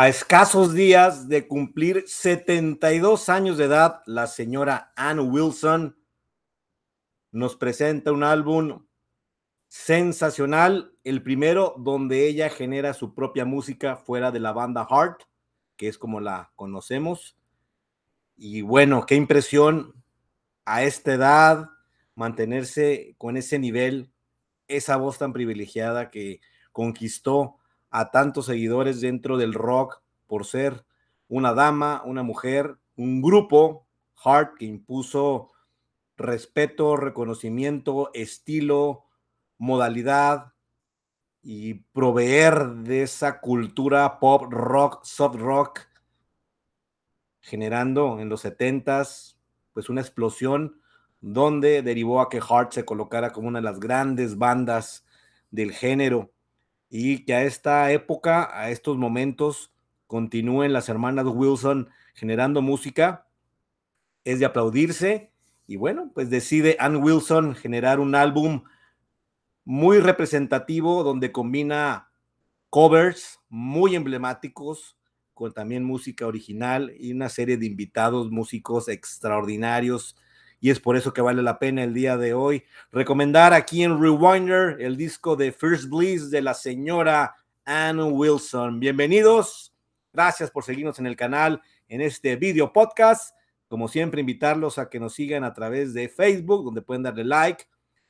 A escasos días de cumplir 72 años de edad, la señora Ann Wilson nos presenta un álbum sensacional, el primero donde ella genera su propia música fuera de la banda Heart, que es como la conocemos. Y bueno, qué impresión a esta edad mantenerse con ese nivel, esa voz tan privilegiada que conquistó a tantos seguidores dentro del rock por ser una dama, una mujer, un grupo, Heart, que impuso respeto, reconocimiento, estilo, modalidad y proveer de esa cultura pop, rock, soft rock, generando en los 70s pues una explosión donde derivó a que Heart se colocara como una de las grandes bandas del género y que a esta época, a estos momentos, continúen las hermanas Wilson generando música, es de aplaudirse. Y bueno, pues decide Ann Wilson generar un álbum muy representativo donde combina covers muy emblemáticos con también música original y una serie de invitados músicos extraordinarios. Y es por eso que vale la pena el día de hoy recomendar aquí en Rewinder el disco de First Bliss de la señora Ann Wilson. Bienvenidos Gracias por seguirnos en el canal, en este video podcast. Como siempre, invitarlos a que nos sigan a través de Facebook, donde pueden darle like,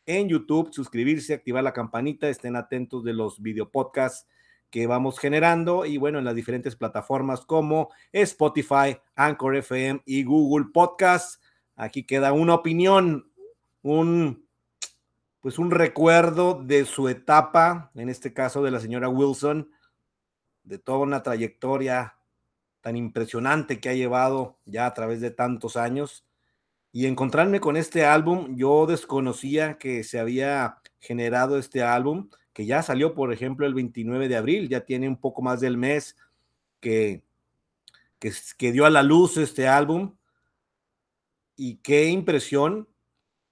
en YouTube, suscribirse, activar la campanita, estén atentos de los video podcasts que vamos generando y bueno, en las diferentes plataformas como Spotify, Anchor FM y Google Podcast. Aquí queda una opinión, un pues un recuerdo de su etapa, en este caso de la señora Wilson, de toda una trayectoria tan impresionante que ha llevado ya a través de tantos años. Y encontrarme con este álbum, yo desconocía que se había generado este álbum, que ya salió, por ejemplo, el 29 de abril, ya tiene un poco más del mes que, que, que dio a la luz este álbum. Y qué impresión,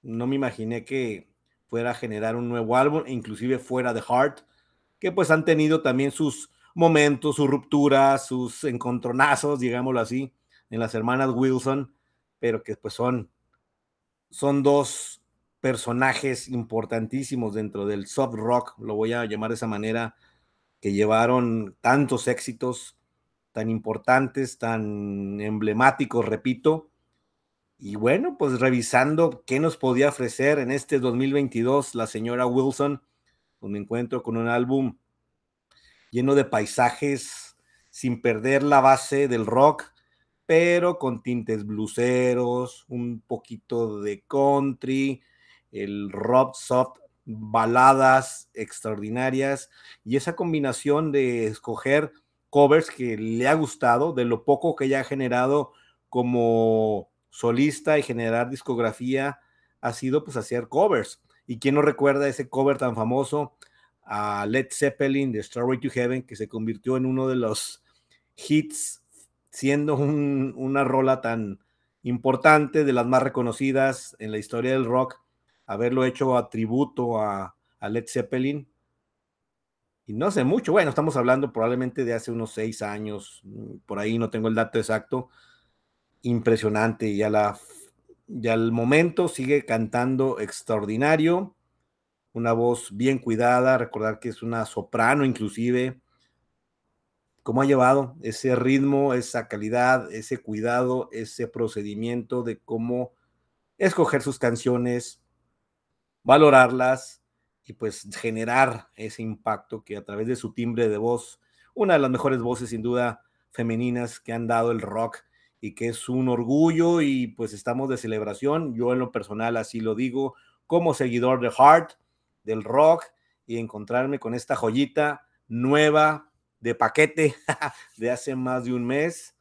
no me imaginé que fuera a generar un nuevo álbum, inclusive fuera de Heart, que pues han tenido también sus, momentos, su ruptura, sus encontronazos, digámoslo así, en las hermanas Wilson, pero que pues son, son dos personajes importantísimos dentro del soft rock, lo voy a llamar de esa manera, que llevaron tantos éxitos tan importantes, tan emblemáticos, repito. Y bueno, pues revisando qué nos podía ofrecer en este 2022 la señora Wilson, pues encuentro con un álbum lleno de paisajes, sin perder la base del rock, pero con tintes bluseros, un poquito de country, el rock soft, baladas extraordinarias y esa combinación de escoger covers que le ha gustado, de lo poco que ella ha generado como solista y generar discografía, ha sido pues hacer covers. ¿Y quién no recuerda ese cover tan famoso a Led Zeppelin de Starway to Heaven, que se convirtió en uno de los hits, siendo una rola tan importante, de las más reconocidas en la historia del rock, haberlo hecho a tributo a, a Led Zeppelin. Y no sé mucho, bueno, estamos hablando probablemente de hace unos seis años, por ahí no tengo el dato exacto. Impresionante, y la, ya al momento sigue cantando extraordinario una voz bien cuidada, recordar que es una soprano inclusive, cómo ha llevado ese ritmo, esa calidad, ese cuidado, ese procedimiento de cómo escoger sus canciones, valorarlas y pues generar ese impacto que a través de su timbre de voz, una de las mejores voces sin duda femeninas que han dado el rock y que es un orgullo y pues estamos de celebración, yo en lo personal así lo digo, como seguidor de Heart, del rock y encontrarme con esta joyita nueva de paquete de hace más de un mes.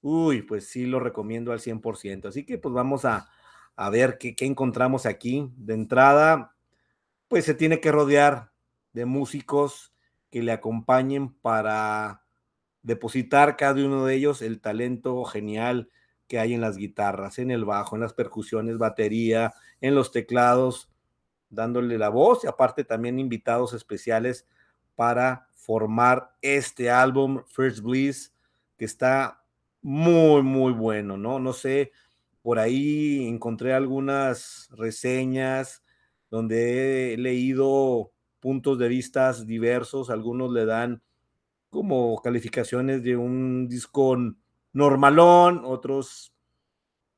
Uy, pues sí lo recomiendo al 100%. Así que pues vamos a, a ver qué, qué encontramos aquí. De entrada, pues se tiene que rodear de músicos que le acompañen para depositar cada uno de ellos el talento genial que hay en las guitarras, en el bajo, en las percusiones, batería, en los teclados, dándole la voz y aparte también invitados especiales para formar este álbum, First Bliss, que está muy, muy bueno, ¿no? No sé, por ahí encontré algunas reseñas donde he leído puntos de vistas diversos, algunos le dan como calificaciones de un disco normalón, otros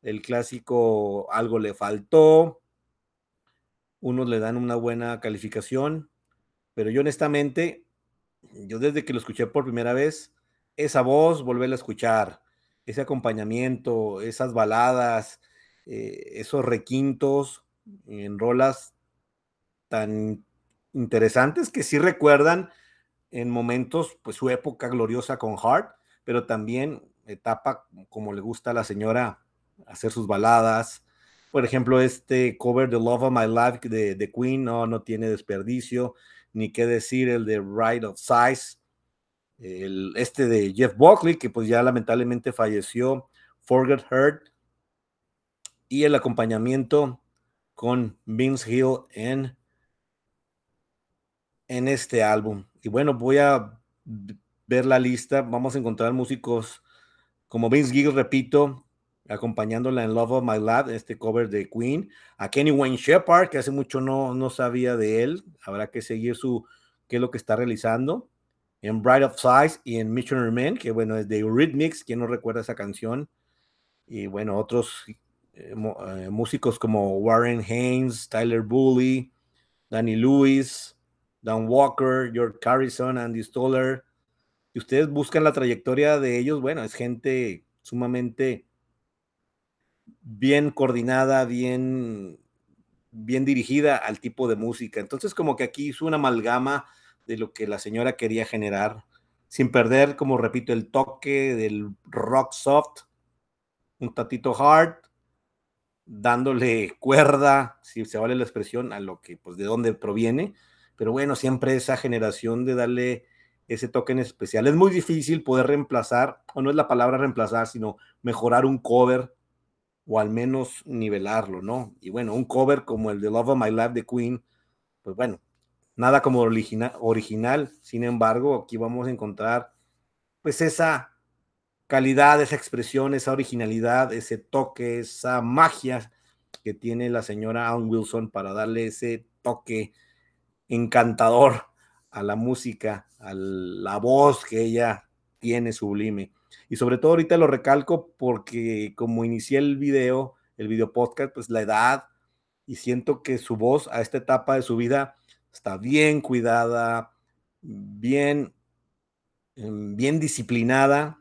el clásico algo le faltó, unos le dan una buena calificación, pero yo honestamente, yo desde que lo escuché por primera vez, esa voz, volverla a escuchar, ese acompañamiento, esas baladas, eh, esos requintos en rolas tan interesantes que sí recuerdan en momentos, pues su época gloriosa con Hart, pero también etapa como le gusta a la señora hacer sus baladas. Por ejemplo, este cover de Love of My Life de, de Queen no, no tiene desperdicio, ni qué decir el de Ride of Size, el, este de Jeff Buckley, que pues ya lamentablemente falleció, Forget Hurt, y el acompañamiento con Vince Hill en en este álbum. Y bueno, voy a ver la lista. Vamos a encontrar músicos como Vince Gill, repito, acompañándola en Love of My Lab, este cover de Queen. A Kenny Wayne Shepard, que hace mucho no, no sabía de él. Habrá que seguir su, qué es lo que está realizando. En Bright of Size y en Missionary Man, que bueno, es de Eurythmics, quien no recuerda esa canción. Y bueno, otros eh, eh, músicos como Warren Haynes, Tyler Bully, Danny Lewis, Dan Walker, George Harrison, Andy Stoller, y ustedes buscan la trayectoria de ellos, bueno, es gente sumamente bien coordinada, bien, bien dirigida al tipo de música. Entonces, como que aquí hizo una amalgama de lo que la señora quería generar, sin perder, como repito, el toque del rock soft, un tatito hard, dándole cuerda, si se vale la expresión, a lo que, pues, de dónde proviene, pero bueno, siempre esa generación de darle ese toque en especial. Es muy difícil poder reemplazar, o no es la palabra reemplazar, sino mejorar un cover o al menos nivelarlo, ¿no? Y bueno, un cover como el de Love of My Life de Queen, pues bueno, nada como original, original. Sin embargo, aquí vamos a encontrar pues esa calidad, esa expresión, esa originalidad, ese toque, esa magia que tiene la señora Ann Wilson para darle ese toque encantador a la música, a la voz que ella tiene sublime. Y sobre todo ahorita lo recalco porque como inicié el video, el video podcast, pues la edad y siento que su voz a esta etapa de su vida está bien cuidada, bien, em, bien disciplinada,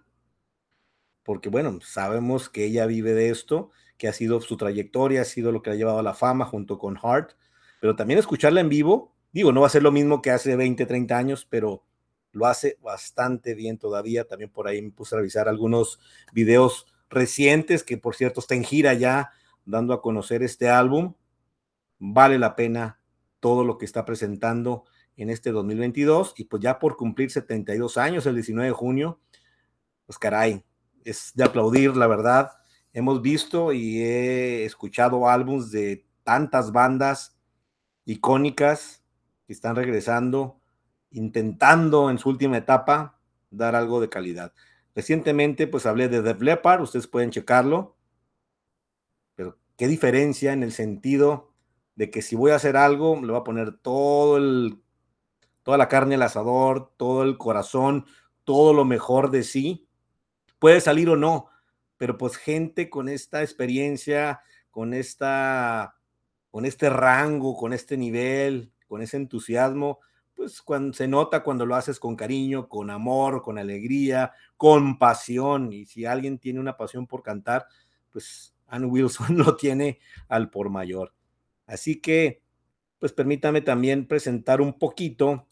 porque bueno, sabemos que ella vive de esto, que ha sido su trayectoria, ha sido lo que ha llevado a la fama junto con Hart, pero también escucharla en vivo Digo, no va a ser lo mismo que hace 20, 30 años, pero lo hace bastante bien todavía. También por ahí me puse a revisar algunos videos recientes, que por cierto está en gira ya, dando a conocer este álbum. Vale la pena todo lo que está presentando en este 2022 y pues ya por cumplir 72 años el 19 de junio, pues caray, es de aplaudir, la verdad. Hemos visto y he escuchado álbums de tantas bandas icónicas que están regresando, intentando en su última etapa dar algo de calidad. Recientemente, pues hablé de Def Leppard, ustedes pueden checarlo, pero qué diferencia en el sentido de que si voy a hacer algo, le voy a poner todo el, toda la carne al asador, todo el corazón, todo lo mejor de sí. Puede salir o no, pero pues gente con esta experiencia, con esta, con este rango, con este nivel, con ese entusiasmo, pues cuando se nota cuando lo haces con cariño, con amor, con alegría, con pasión. Y si alguien tiene una pasión por cantar, pues Ann Wilson lo tiene al por mayor. Así que, pues permítame también presentar un poquito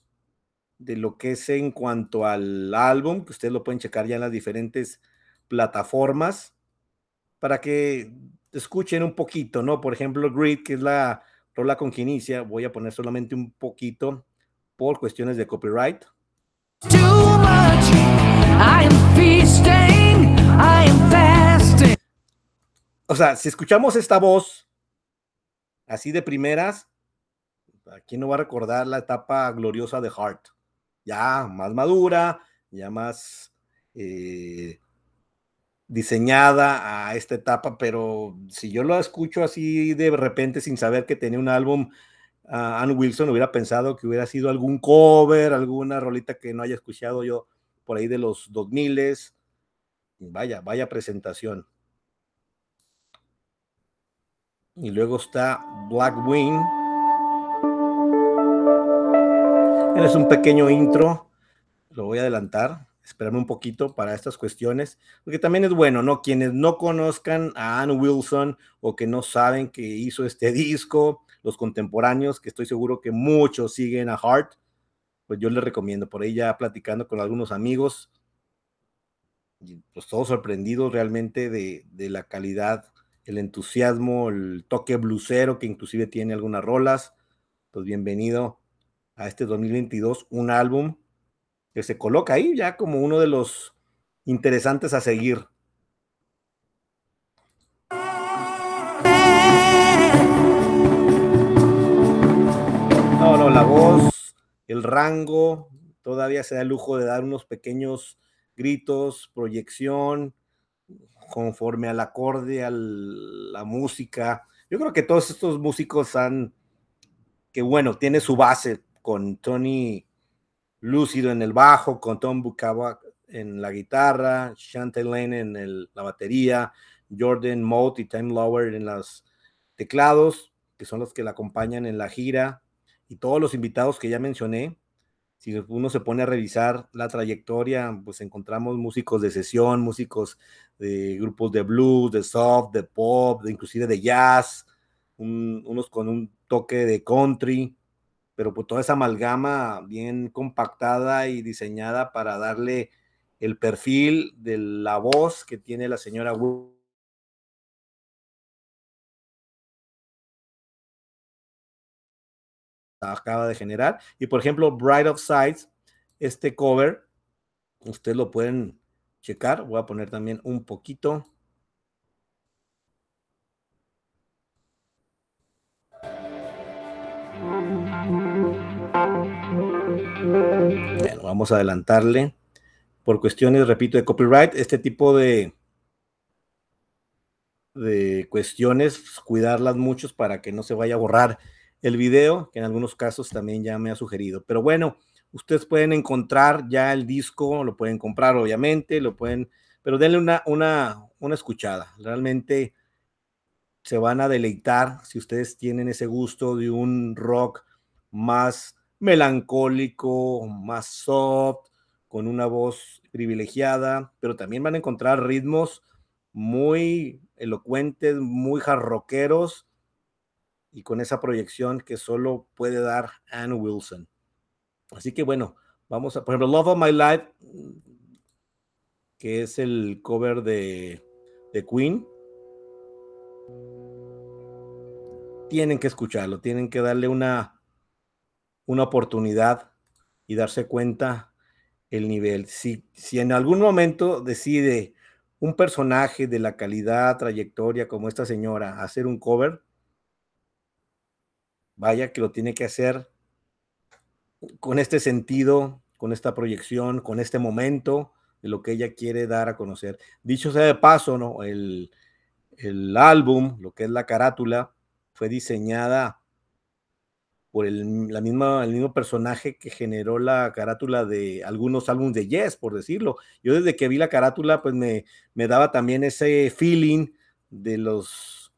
de lo que es en cuanto al álbum, que ustedes lo pueden checar ya en las diferentes plataformas, para que escuchen un poquito, ¿no? Por ejemplo, Grid, que es la rola con que inicia, voy a poner solamente un poquito por cuestiones de copyright. O sea, si escuchamos esta voz así de primeras, ¿a quién no va a recordar la etapa gloriosa de Heart? ya más madura, ya más eh, diseñada a esta etapa, pero si yo lo escucho así de repente sin saber que tenía un álbum, uh, Ann Wilson hubiera pensado que hubiera sido algún cover, alguna rolita que no haya escuchado yo por ahí de los 2000 Vaya, vaya presentación. Y luego está Black Wing. Es un pequeño intro, lo voy a adelantar esperarme un poquito para estas cuestiones, porque también es bueno, ¿no? Quienes no conozcan a Ann Wilson o que no saben que hizo este disco, los contemporáneos, que estoy seguro que muchos siguen a Hart, pues yo les recomiendo, por ahí ya platicando con algunos amigos, pues todos sorprendidos realmente de, de la calidad, el entusiasmo, el toque blusero que inclusive tiene algunas rolas, pues bienvenido a este 2022, un álbum que se coloca ahí ya como uno de los interesantes a seguir. No, no, la voz, el rango, todavía se da el lujo de dar unos pequeños gritos, proyección, conforme al acorde, a la música. Yo creo que todos estos músicos han, que bueno, tiene su base con Tony Lúcido en el bajo, con Tom Bukawa en la guitarra, Chantal Lane en la batería, Jordan Mote y Time Lower en los teclados, que son los que la acompañan en la gira, y todos los invitados que ya mencioné. Si uno se pone a revisar la trayectoria, pues encontramos músicos de sesión, músicos de grupos de blues, de soft, de pop, de inclusive de jazz, unos con un toque de country, pero pues toda esa amalgama bien compactada y diseñada para darle el perfil de la voz que tiene la señora acaba de generar. Y por ejemplo, Bright of Sides, este cover, ustedes lo pueden checar. Voy a poner también un poquito. Vamos a adelantarle. Por cuestiones, repito, de copyright, este tipo de, de cuestiones, pues, cuidarlas muchos para que no se vaya a borrar el video, que en algunos casos también ya me ha sugerido. Pero bueno, ustedes pueden encontrar ya el disco, lo pueden comprar obviamente, lo pueden, pero denle una, una, una escuchada. Realmente se van a deleitar si ustedes tienen ese gusto de un rock más melancólico, más soft, con una voz privilegiada, pero también van a encontrar ritmos muy elocuentes, muy jarroqueros y con esa proyección que solo puede dar Ann Wilson. Así que bueno, vamos a, por ejemplo, Love of My Life, que es el cover de, de Queen. Tienen que escucharlo, tienen que darle una, una oportunidad y darse cuenta el nivel. Si, si en algún momento decide un personaje de la calidad, trayectoria como esta señora hacer un cover, vaya que lo tiene que hacer con este sentido, con esta proyección, con este momento de lo que ella quiere dar a conocer. Dicho sea de paso, ¿no? El, el álbum, lo que es la carátula, fue diseñada por el, la misma, el mismo personaje que generó la carátula de algunos álbumes de Yes, por decirlo. Yo desde que vi la carátula, pues me, me daba también ese feeling de los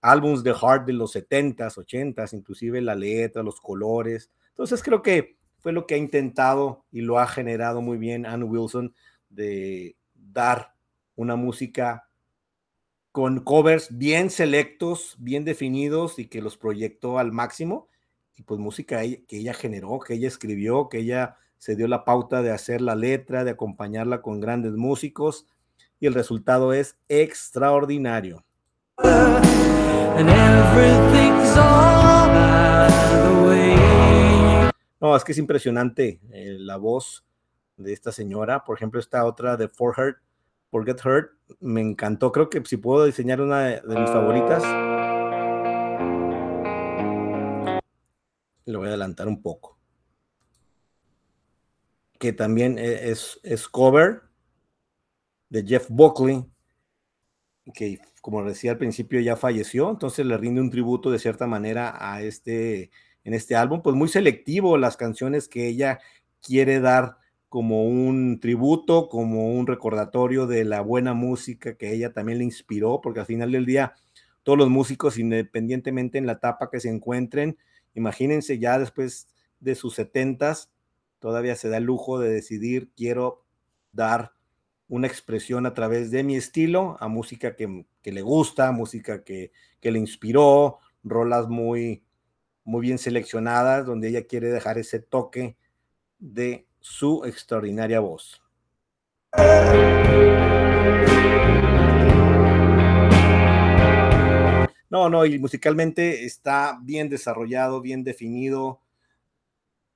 álbumes de Heart de los 70s, 80s, inclusive la letra, los colores. Entonces creo que fue lo que ha intentado y lo ha generado muy bien Ann Wilson de dar una música con covers bien selectos, bien definidos y que los proyectó al máximo y pues música que ella generó, que ella escribió, que ella se dio la pauta de hacer la letra, de acompañarla con grandes músicos y el resultado es extraordinario. No, es que es impresionante eh, la voz de esta señora. Por ejemplo, esta otra de For Her, Forget Hurt, me encantó. Creo que si puedo diseñar una de mis favoritas. Lo voy a adelantar un poco. que también e, es, cover de Jeff Buckley, que como decía al principio ya falleció, entonces le rinde un tributo de cierta manera a este, en este álbum, pues muy selectivo las canciones que ella quiere dar como un tributo, como un recordatorio de la buena música que ella también le inspiró, porque al final del día todos los músicos, independientemente en la etapa que se encuentren, imagínense ya después de sus setentas, todavía se da el lujo de decidir, quiero dar una expresión a través de mi estilo, a música que, le gusta, música que, que, le inspiró, rolas muy, muy bien seleccionadas, donde ella quiere dejar ese toque de su extraordinaria voz. No, no, y musicalmente está bien desarrollado, bien definido.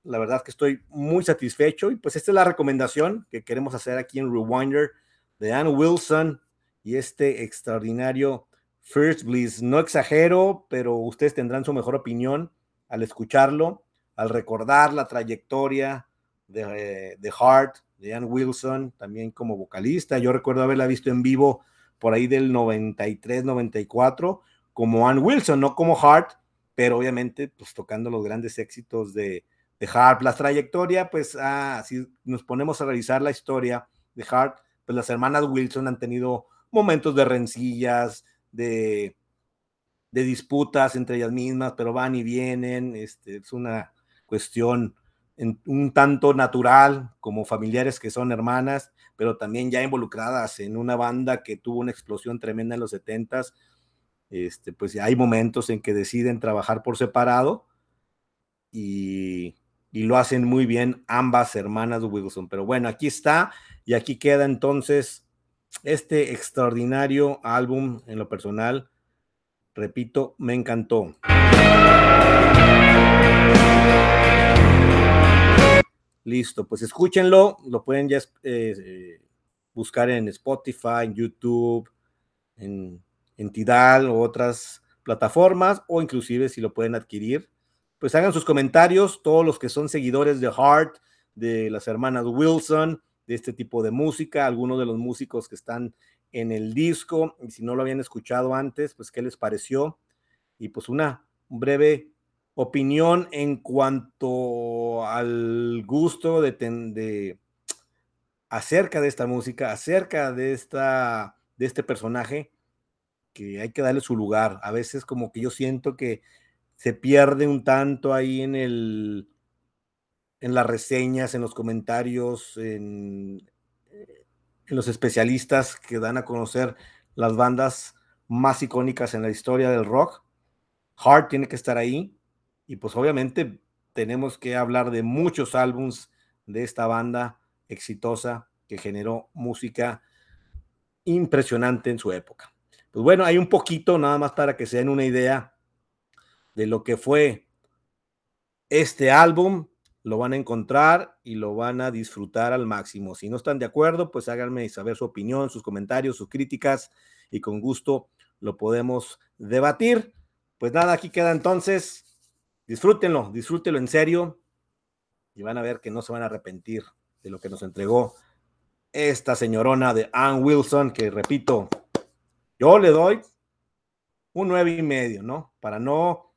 La verdad que estoy muy satisfecho y pues esta es la recomendación que queremos hacer aquí en Rewinder de Ann Wilson y este extraordinario First Bliss. No exagero, pero ustedes tendrán su mejor opinión al escucharlo, al recordar la trayectoria de, de Hart, de Ann Wilson, también como vocalista. Yo recuerdo haberla visto en vivo por ahí del 93, 94 como Ann Wilson, no como Hart, pero obviamente pues tocando los grandes éxitos de, de Hart. La trayectoria, pues ah, si nos ponemos a revisar la historia de Hart, pues las hermanas Wilson han tenido momentos de rencillas, de, de disputas entre ellas mismas, pero van y vienen, este, es una cuestión un tanto natural, como familiares que son hermanas, pero también ya involucradas en una banda que tuvo una explosión tremenda en los setentas este, pues hay momentos en que deciden trabajar por separado y, lo hacen muy bien ambas hermanas Wilson. Pero bueno, aquí está y aquí queda entonces este extraordinario álbum en lo personal. Repito, me encantó. Listo, pues escúchenlo, lo pueden ya eh, buscar en Spotify, en YouTube, en entidad o otras plataformas o inclusive si lo pueden adquirir, pues hagan sus comentarios, todos los que son seguidores de Heart, de las hermanas Wilson, de este tipo de música, algunos de los músicos que están en el disco, y si no lo habían escuchado antes, pues qué les pareció, y pues una breve opinión en cuanto al gusto de, de acerca de esta música, acerca de esta de este personaje que hay que darle su lugar. A veces como que yo siento que se pierde un tanto ahí en el en las reseñas, en los comentarios, en, eh, en los especialistas que dan a conocer las bandas más icónicas en la historia del rock. Heart tiene que estar ahí y pues obviamente tenemos que hablar de muchos álbums de esta banda exitosa que generó música impresionante en su época. Pues bueno, hay un poquito nada más para que se den una idea de lo que fue este álbum. Lo van a encontrar y lo van a disfrutar al máximo. Si no están de acuerdo, pues háganme saber su opinión, sus comentarios, sus críticas y con gusto lo podemos debatir. Pues nada, aquí queda entonces. Disfrútenlo, disfrútenlo en serio y van a ver que no se van a arrepentir de lo que nos entregó esta señorona de Ann Wilson, que repito, yo le doy un nueve y medio, ¿no? Para no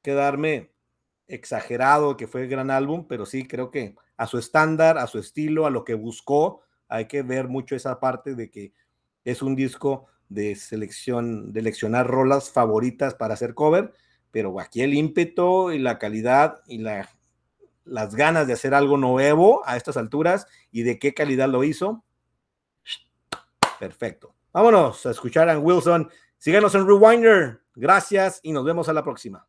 quedarme exagerado que fue el gran álbum, pero sí creo que a su estándar, a su estilo, a lo que buscó, hay que ver mucho esa parte de que es un disco de selección, de seleccionar rolas favoritas para hacer cover, pero aquí el ímpetu y la calidad y la, las ganas de hacer algo nuevo a estas alturas y de qué calidad lo hizo, perfecto. Vámonos a escuchar a Wilson. Síganos en Rewinder. Gracias y nos vemos a la próxima.